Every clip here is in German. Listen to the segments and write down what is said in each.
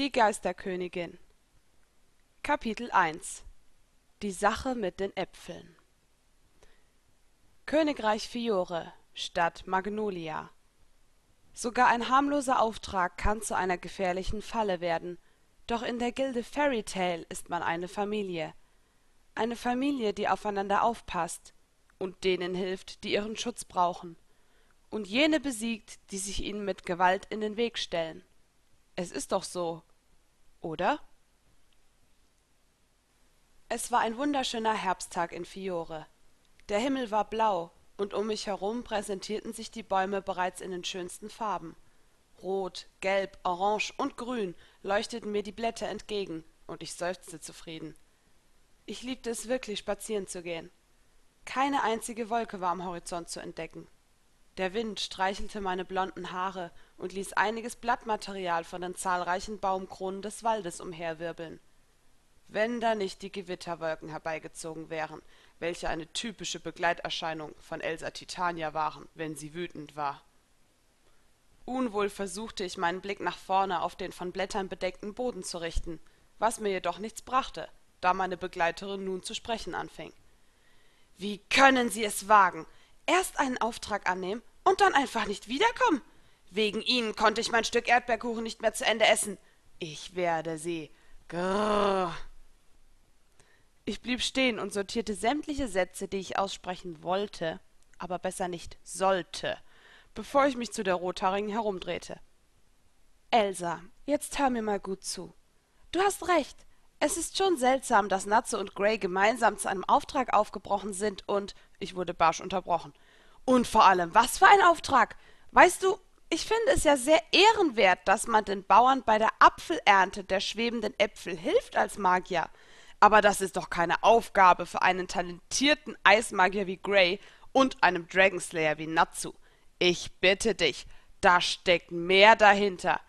Die Geisterkönigin. Kapitel 1 Die Sache mit den Äpfeln. Königreich Fiore, Stadt Magnolia. Sogar ein harmloser Auftrag kann zu einer gefährlichen Falle werden, doch in der Gilde Fairy Tale ist man eine Familie. Eine Familie, die aufeinander aufpasst und denen hilft, die ihren Schutz brauchen, und jene besiegt, die sich ihnen mit Gewalt in den Weg stellen. Es ist doch so, oder? Es war ein wunderschöner Herbsttag in Fiore. Der Himmel war blau, und um mich herum präsentierten sich die Bäume bereits in den schönsten Farben. Rot, Gelb, Orange und Grün leuchteten mir die Blätter entgegen, und ich seufzte zufrieden. Ich liebte es wirklich, spazieren zu gehen. Keine einzige Wolke war am Horizont zu entdecken. Der Wind streichelte meine blonden Haare und ließ einiges Blattmaterial von den zahlreichen Baumkronen des Waldes umherwirbeln. Wenn da nicht die Gewitterwolken herbeigezogen wären, welche eine typische Begleiterscheinung von Elsa Titania waren, wenn sie wütend war. Unwohl versuchte ich meinen Blick nach vorne auf den von Blättern bedeckten Boden zu richten, was mir jedoch nichts brachte, da meine Begleiterin nun zu sprechen anfing. Wie können Sie es wagen? Erst einen Auftrag annehmen und dann einfach nicht wiederkommen? Wegen Ihnen konnte ich mein Stück Erdbeerkuchen nicht mehr zu Ende essen. Ich werde Sie. Grrr. Ich blieb stehen und sortierte sämtliche Sätze, die ich aussprechen wollte, aber besser nicht sollte, bevor ich mich zu der Rothaarigen herumdrehte. Elsa, jetzt hör mir mal gut zu. Du hast recht. Es ist schon seltsam, dass Natze und Gray gemeinsam zu einem Auftrag aufgebrochen sind und ich wurde barsch unterbrochen. Und vor allem, was für ein Auftrag? Weißt du, ich finde es ja sehr ehrenwert, dass man den Bauern bei der Apfelernte der schwebenden Äpfel hilft als Magier. Aber das ist doch keine Aufgabe für einen talentierten Eismagier wie Gray und einem Dragonslayer wie Natsu. Ich bitte dich, da steckt mehr dahinter.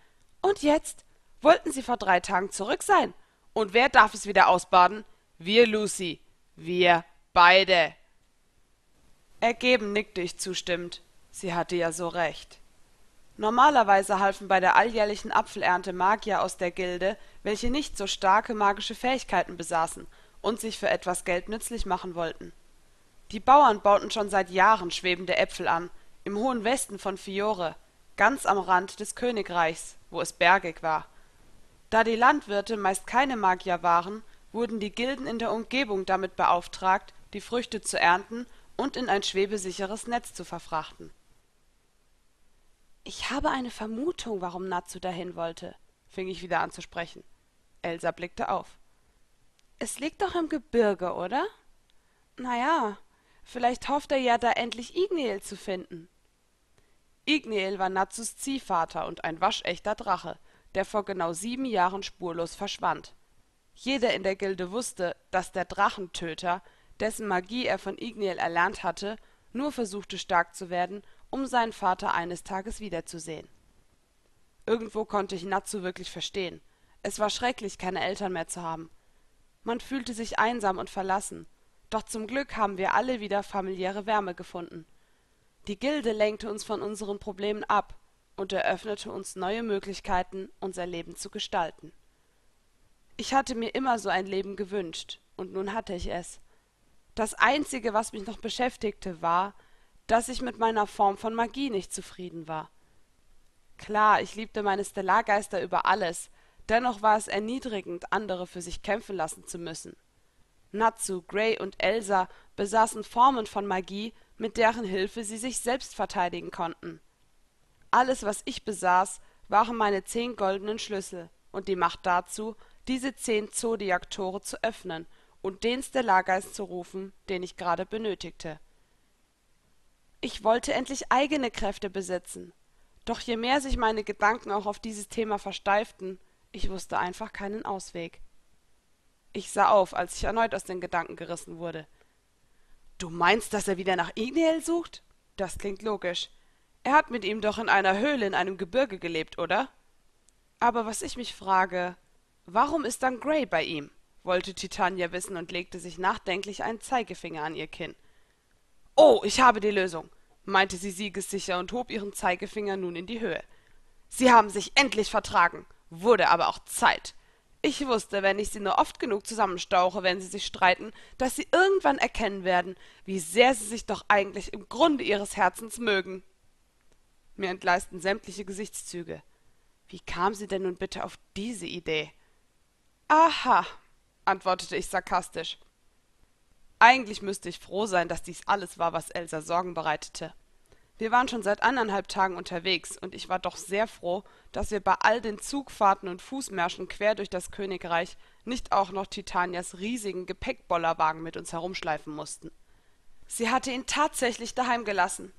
Und jetzt? Wollten sie vor drei Tagen zurück sein? Und wer darf es wieder ausbaden? Wir, Lucy. Wir beide. Ergeben nickte ich zustimmend. Sie hatte ja so recht. Normalerweise halfen bei der alljährlichen Apfelernte Magier aus der Gilde, welche nicht so starke magische Fähigkeiten besaßen und sich für etwas Geld nützlich machen wollten. Die Bauern bauten schon seit Jahren schwebende Äpfel an, im hohen Westen von Fiore, ganz am Rand des Königreichs, wo es bergig war. Da die Landwirte meist keine Magier waren, wurden die Gilden in der Umgebung damit beauftragt, die Früchte zu ernten und in ein schwebesicheres Netz zu verfrachten ich habe eine Vermutung, warum Natsu dahin wollte, fing ich wieder an zu sprechen. Elsa blickte auf. Es liegt doch im Gebirge, oder? Na ja, vielleicht hofft er ja, da endlich Igneel zu finden. Igneel war Natsus Ziehvater und ein waschechter Drache, der vor genau sieben Jahren spurlos verschwand. Jeder in der Gilde wusste, dass der Drachentöter, dessen Magie er von Igneel erlernt hatte, nur versuchte stark zu werden um seinen Vater eines Tages wiederzusehen. Irgendwo konnte ich Natsu wirklich verstehen. Es war schrecklich, keine Eltern mehr zu haben. Man fühlte sich einsam und verlassen, doch zum Glück haben wir alle wieder familiäre Wärme gefunden. Die Gilde lenkte uns von unseren Problemen ab und eröffnete uns neue Möglichkeiten, unser Leben zu gestalten. Ich hatte mir immer so ein Leben gewünscht, und nun hatte ich es. Das Einzige, was mich noch beschäftigte, war, dass ich mit meiner Form von Magie nicht zufrieden war. Klar, ich liebte meine Stellargeister über alles, dennoch war es erniedrigend, andere für sich kämpfen lassen zu müssen. Natsu, Gray und Elsa besaßen Formen von Magie, mit deren Hilfe sie sich selbst verteidigen konnten. Alles, was ich besaß, waren meine zehn goldenen Schlüssel und die Macht dazu, diese zehn Zodiaktore zu öffnen und den Stellargeist zu rufen, den ich gerade benötigte. Ich wollte endlich eigene Kräfte besitzen. Doch je mehr sich meine Gedanken auch auf dieses Thema versteiften, ich wusste einfach keinen Ausweg. Ich sah auf, als ich erneut aus den Gedanken gerissen wurde. Du meinst, dass er wieder nach Igneel sucht? Das klingt logisch. Er hat mit ihm doch in einer Höhle in einem Gebirge gelebt, oder? Aber was ich mich frage, warum ist dann Gray bei ihm? Wollte Titania wissen und legte sich nachdenklich einen Zeigefinger an ihr Kinn. Oh, ich habe die Lösung, meinte sie siegessicher und hob ihren Zeigefinger nun in die Höhe. Sie haben sich endlich vertragen, Wurde aber auch Zeit. Ich wusste, wenn ich sie nur oft genug zusammenstauche, wenn sie sich streiten, dass sie irgendwann erkennen werden, wie sehr sie sich doch eigentlich im Grunde ihres Herzens mögen. Mir entgleisten sämtliche Gesichtszüge. Wie kam sie denn nun bitte auf diese Idee? Aha, antwortete ich sarkastisch. Eigentlich müsste ich froh sein, dass dies alles war, was Elsa Sorgen bereitete. Wir waren schon seit anderthalb Tagen unterwegs, und ich war doch sehr froh, dass wir bei all den Zugfahrten und Fußmärschen quer durch das Königreich nicht auch noch Titanias riesigen Gepäckbollerwagen mit uns herumschleifen mussten. Sie hatte ihn tatsächlich daheim gelassen.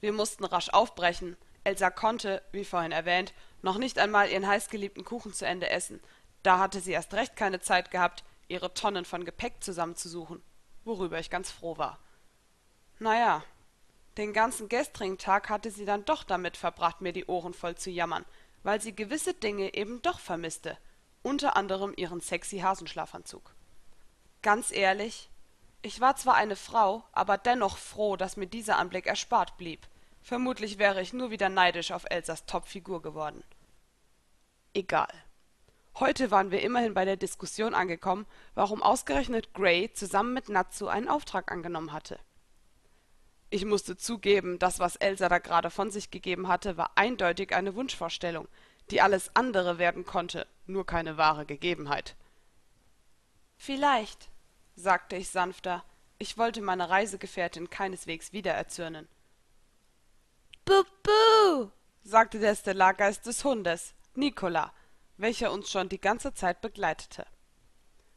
Wir mussten rasch aufbrechen. Elsa konnte, wie vorhin erwähnt, noch nicht einmal ihren heißgeliebten Kuchen zu Ende essen. Da hatte sie erst recht keine Zeit gehabt, ihre Tonnen von Gepäck zusammenzusuchen, worüber ich ganz froh war. Naja, den ganzen gestrigen Tag hatte sie dann doch damit verbracht, mir die Ohren voll zu jammern, weil sie gewisse Dinge eben doch vermisste, unter anderem ihren sexy Hasenschlafanzug. Ganz ehrlich, ich war zwar eine Frau, aber dennoch froh, dass mir dieser Anblick erspart blieb. Vermutlich wäre ich nur wieder neidisch auf Elsas Topfigur geworden. Egal. Heute waren wir immerhin bei der Diskussion angekommen, warum ausgerechnet Gray zusammen mit Natsu einen Auftrag angenommen hatte. Ich musste zugeben, das, was Elsa da gerade von sich gegeben hatte, war eindeutig eine Wunschvorstellung, die alles andere werden konnte, nur keine wahre Gegebenheit. Vielleicht, sagte ich sanfter, ich wollte meine Reisegefährtin keineswegs wieder erzürnen. Buh, sagte der Stellargeist des Hundes, Nicola, welcher uns schon die ganze Zeit begleitete.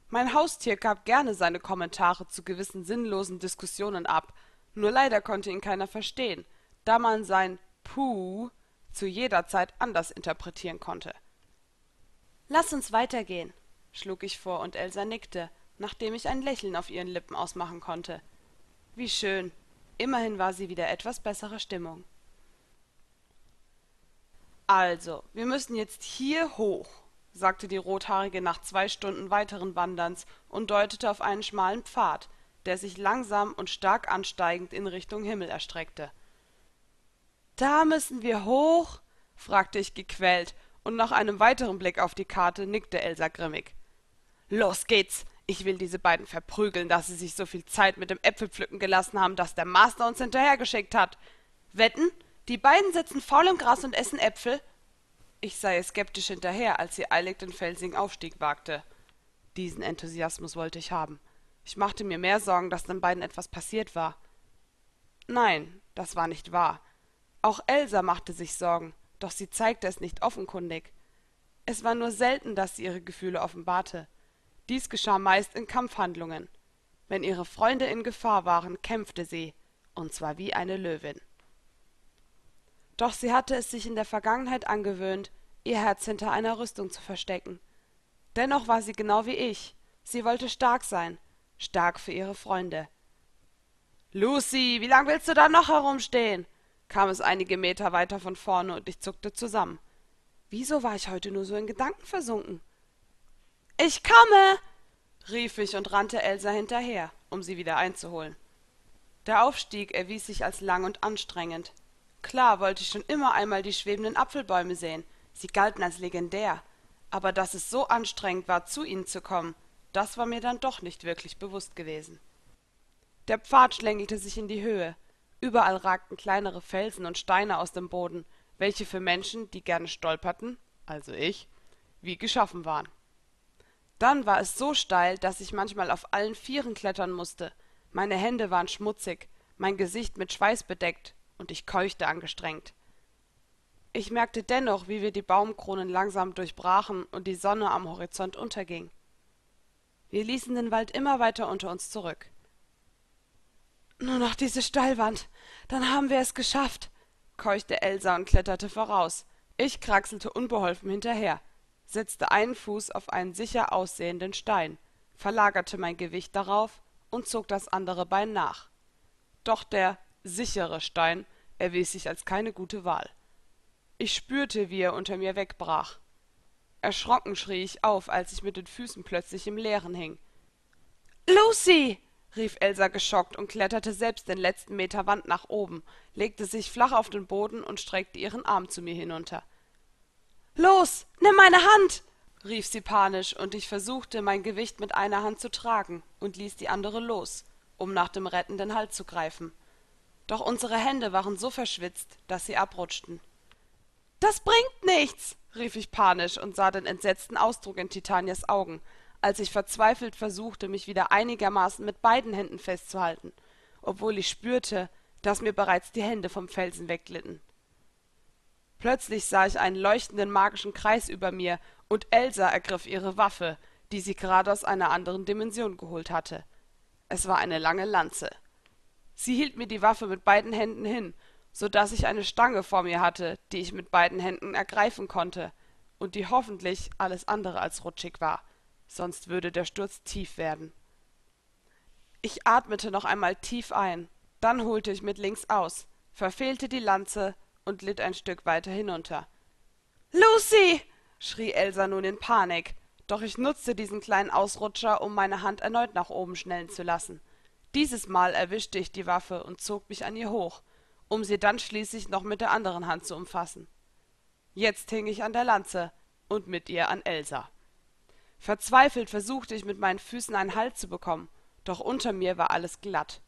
Mein Haustier gab gerne seine Kommentare zu gewissen sinnlosen Diskussionen ab, nur leider konnte ihn keiner verstehen, da man sein Puh zu jeder Zeit anders interpretieren konnte. Lass uns weitergehen, schlug ich vor, und Elsa nickte, nachdem ich ein Lächeln auf ihren Lippen ausmachen konnte. Wie schön. Immerhin war sie wieder etwas besserer Stimmung. Also, wir müssen jetzt hier hoch, sagte die Rothaarige nach zwei Stunden weiteren Wanderns und deutete auf einen schmalen Pfad, der sich langsam und stark ansteigend in Richtung Himmel erstreckte. Da müssen wir hoch? fragte ich gequält, und nach einem weiteren Blick auf die Karte nickte Elsa grimmig. Los geht's! Ich will diese beiden verprügeln, dass sie sich so viel Zeit mit dem Äpfelpflücken gelassen haben, dass der Master uns hinterhergeschickt hat. Wetten? Die beiden sitzen faul im Gras und essen Äpfel? Ich sah ihr skeptisch hinterher, als sie eilig den felsigen Aufstieg wagte. Diesen Enthusiasmus wollte ich haben. Ich machte mir mehr Sorgen, dass den beiden etwas passiert war. Nein, das war nicht wahr. Auch Elsa machte sich Sorgen, doch sie zeigte es nicht offenkundig. Es war nur selten, dass sie ihre Gefühle offenbarte. Dies geschah meist in Kampfhandlungen. Wenn ihre Freunde in Gefahr waren, kämpfte sie, und zwar wie eine Löwin. Doch sie hatte es sich in der Vergangenheit angewöhnt, ihr Herz hinter einer Rüstung zu verstecken. Dennoch war sie genau wie ich. Sie wollte stark sein, stark für ihre Freunde. Lucy, wie lang willst du da noch herumstehen? kam es einige Meter weiter von vorne und ich zuckte zusammen. Wieso war ich heute nur so in Gedanken versunken? Ich komme! rief ich und rannte Elsa hinterher, um sie wieder einzuholen. Der Aufstieg erwies sich als lang und anstrengend. Klar wollte ich schon immer einmal die schwebenden Apfelbäume sehen, sie galten als legendär, aber dass es so anstrengend war, zu ihnen zu kommen, das war mir dann doch nicht wirklich bewusst gewesen. Der Pfad schlängelte sich in die Höhe. Überall ragten kleinere Felsen und Steine aus dem Boden, welche für Menschen, die gerne stolperten, also ich, wie geschaffen waren. Dann war es so steil, dass ich manchmal auf allen Vieren klettern musste. Meine Hände waren schmutzig, mein Gesicht mit Schweiß bedeckt, und ich keuchte angestrengt. Ich merkte dennoch, wie wir die Baumkronen langsam durchbrachen und die Sonne am Horizont unterging. Wir ließen den Wald immer weiter unter uns zurück. Nur noch diese Steilwand, dann haben wir es geschafft, keuchte Elsa und kletterte voraus. Ich kraxelte unbeholfen hinterher, setzte einen Fuß auf einen sicher aussehenden Stein, verlagerte mein Gewicht darauf und zog das andere Bein nach. Doch der sichere Stein erwies sich als keine gute Wahl. Ich spürte, wie er unter mir wegbrach. Erschrocken schrie ich auf, als ich mit den Füßen plötzlich im Leeren hing. Lucy! rief Elsa geschockt und kletterte selbst den letzten Meter Wand nach oben, legte sich flach auf den Boden und streckte ihren Arm zu mir hinunter. Los, nimm meine Hand! rief sie panisch, und ich versuchte, mein Gewicht mit einer Hand zu tragen und ließ die andere los, um nach dem rettenden Halt zu greifen. Doch unsere Hände waren so verschwitzt, dass sie abrutschten. Das bringt nichts, rief ich panisch und sah den entsetzten Ausdruck in Titanias Augen, als ich verzweifelt versuchte, mich wieder einigermaßen mit beiden Händen festzuhalten, obwohl ich spürte, dass mir bereits die Hände vom Felsen wegglitten. Plötzlich sah ich einen leuchtenden magischen Kreis über mir, und Elsa ergriff ihre Waffe, die sie gerade aus einer anderen Dimension geholt hatte. Es war eine lange Lanze. Sie hielt mir die Waffe mit beiden Händen hin, so dass ich eine Stange vor mir hatte, die ich mit beiden Händen ergreifen konnte und die hoffentlich alles andere als rutschig war, sonst würde der Sturz tief werden. Ich atmete noch einmal tief ein, dann holte ich mit links aus, verfehlte die Lanze und litt ein Stück weiter hinunter. Lucy! schrie Elsa nun in Panik, doch ich nutzte diesen kleinen Ausrutscher, um meine Hand erneut nach oben schnellen zu lassen. Dieses Mal erwischte ich die Waffe und zog mich an ihr hoch, um sie dann schließlich noch mit der anderen Hand zu umfassen. Jetzt hing ich an der Lanze und mit ihr an Elsa. Verzweifelt versuchte ich mit meinen Füßen einen Halt zu bekommen, doch unter mir war alles glatt.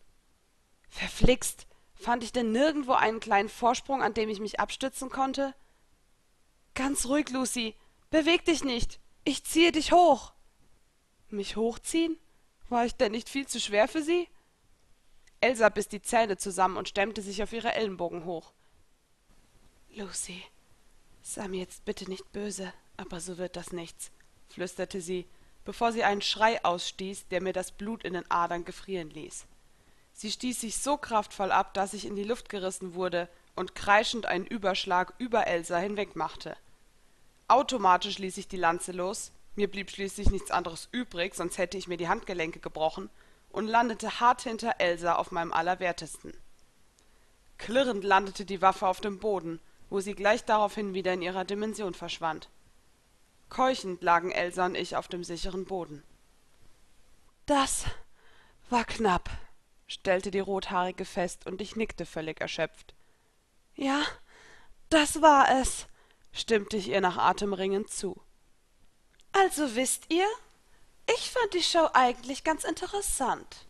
Verflixt, fand ich denn nirgendwo einen kleinen Vorsprung, an dem ich mich abstützen konnte? Ganz ruhig, Lucy, beweg dich nicht, ich ziehe dich hoch. Mich hochziehen? War ich denn nicht viel zu schwer für Sie? Elsa biss die Zähne zusammen und stemmte sich auf ihre Ellenbogen hoch. Lucy, sei mir jetzt bitte nicht böse, aber so wird das nichts, flüsterte sie, bevor sie einen Schrei ausstieß, der mir das Blut in den Adern gefrieren ließ. Sie stieß sich so kraftvoll ab, dass ich in die Luft gerissen wurde und kreischend einen Überschlag über Elsa hinwegmachte. Automatisch ließ ich die Lanze los, mir blieb schließlich nichts anderes übrig, sonst hätte ich mir die Handgelenke gebrochen, und landete hart hinter Elsa auf meinem Allerwertesten. Klirrend landete die Waffe auf dem Boden, wo sie gleich daraufhin wieder in ihrer Dimension verschwand. Keuchend lagen Elsa und ich auf dem sicheren Boden. Das war knapp, stellte die Rothaarige fest, und ich nickte völlig erschöpft. Ja, das war es, stimmte ich ihr nach Atemringen zu. Also wisst ihr, ich fand die Show eigentlich ganz interessant.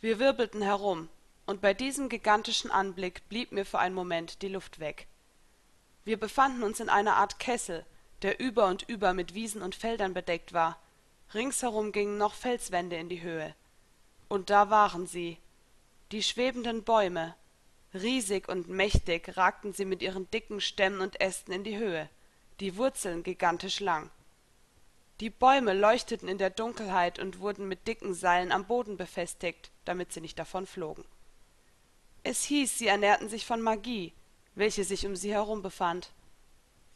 Wir wirbelten herum, und bei diesem gigantischen Anblick blieb mir für einen Moment die Luft weg. Wir befanden uns in einer Art Kessel, der über und über mit Wiesen und Feldern bedeckt war. Ringsherum gingen noch Felswände in die Höhe. Und da waren sie, die schwebenden Bäume. Riesig und mächtig ragten sie mit ihren dicken Stämmen und Ästen in die Höhe, die Wurzeln gigantisch lang. Die Bäume leuchteten in der Dunkelheit und wurden mit dicken Seilen am Boden befestigt, damit sie nicht davonflogen. Es hieß, sie ernährten sich von Magie, welche sich um sie herum befand.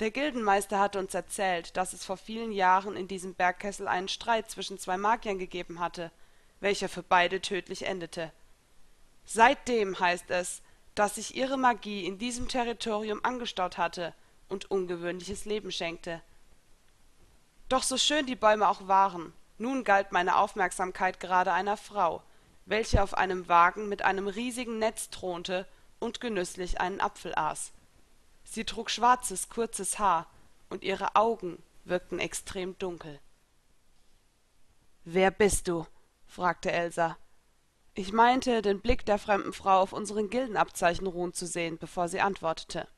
Der Gildenmeister hatte uns erzählt, dass es vor vielen Jahren in diesem Bergkessel einen Streit zwischen zwei Magiern gegeben hatte, welcher für beide tödlich endete. Seitdem heißt es, dass sich ihre Magie in diesem Territorium angestaut hatte und ungewöhnliches Leben schenkte. Doch so schön die Bäume auch waren, nun galt meine Aufmerksamkeit gerade einer Frau, welche auf einem Wagen mit einem riesigen Netz thronte und genüsslich einen Apfel aß. Sie trug schwarzes, kurzes Haar, und ihre Augen wirkten extrem dunkel. Wer bist du? fragte Elsa. Ich meinte, den Blick der fremden Frau auf unseren Gildenabzeichen ruhen zu sehen, bevor sie antwortete.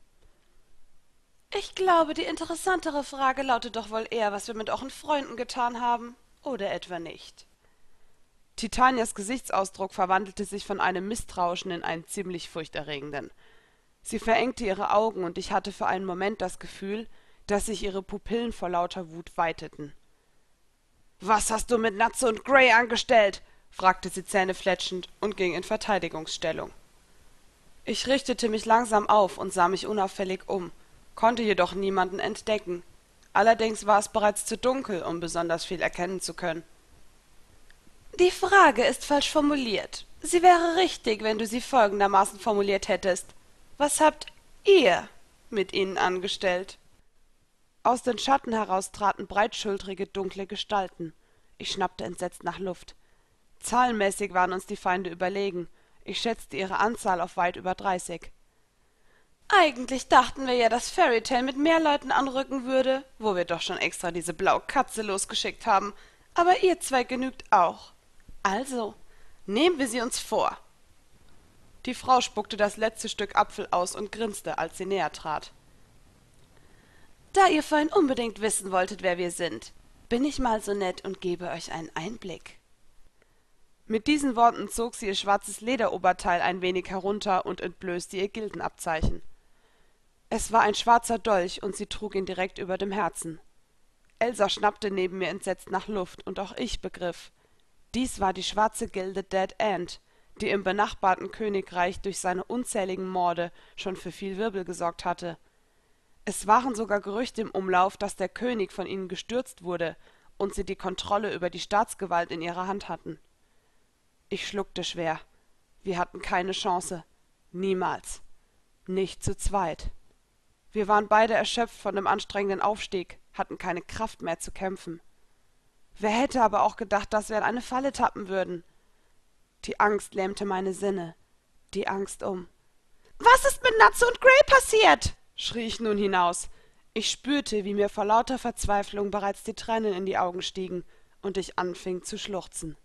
Ich glaube, die interessantere Frage lautet doch wohl eher, was wir mit euren Freunden getan haben, oder etwa nicht. Titanias Gesichtsausdruck verwandelte sich von einem misstrauischen in einen ziemlich furchterregenden. Sie verengte ihre Augen, und ich hatte für einen Moment das Gefühl, dass sich ihre Pupillen vor lauter Wut weiteten. Was hast du mit Natze und Gray angestellt? fragte sie zähnefletschend und ging in Verteidigungsstellung. Ich richtete mich langsam auf und sah mich unauffällig um konnte jedoch niemanden entdecken. Allerdings war es bereits zu dunkel, um besonders viel erkennen zu können. Die Frage ist falsch formuliert. Sie wäre richtig, wenn du sie folgendermaßen formuliert hättest. Was habt ihr mit ihnen angestellt? Aus den Schatten heraus traten breitschultrige, dunkle Gestalten. Ich schnappte entsetzt nach Luft. Zahlenmäßig waren uns die Feinde überlegen. Ich schätzte ihre Anzahl auf weit über dreißig. Eigentlich dachten wir ja, dass Fairytale mit mehr Leuten anrücken würde, wo wir doch schon extra diese blaue Katze losgeschickt haben. Aber ihr zwei genügt auch. Also, nehmen wir sie uns vor. Die Frau spuckte das letzte Stück Apfel aus und grinste, als sie näher trat. Da ihr vorhin unbedingt wissen wolltet, wer wir sind, bin ich mal so nett und gebe euch einen Einblick. Mit diesen Worten zog sie ihr schwarzes Lederoberteil ein wenig herunter und entblößte ihr Gildenabzeichen. Es war ein schwarzer Dolch und sie trug ihn direkt über dem Herzen. Elsa schnappte neben mir entsetzt nach Luft und auch ich begriff. Dies war die schwarze Gilde Dead End, die im benachbarten Königreich durch seine unzähligen Morde schon für viel Wirbel gesorgt hatte. Es waren sogar Gerüchte im Umlauf, dass der König von ihnen gestürzt wurde und sie die Kontrolle über die Staatsgewalt in ihrer Hand hatten. Ich schluckte schwer. Wir hatten keine Chance. Niemals. Nicht zu zweit. Wir waren beide erschöpft von dem anstrengenden Aufstieg, hatten keine Kraft mehr zu kämpfen. Wer hätte aber auch gedacht, dass wir in eine Falle tappen würden? Die Angst lähmte meine Sinne. Die Angst um. Was ist mit Natze und Gray passiert? schrie ich nun hinaus. Ich spürte, wie mir vor lauter Verzweiflung bereits die Tränen in die Augen stiegen und ich anfing zu schluchzen.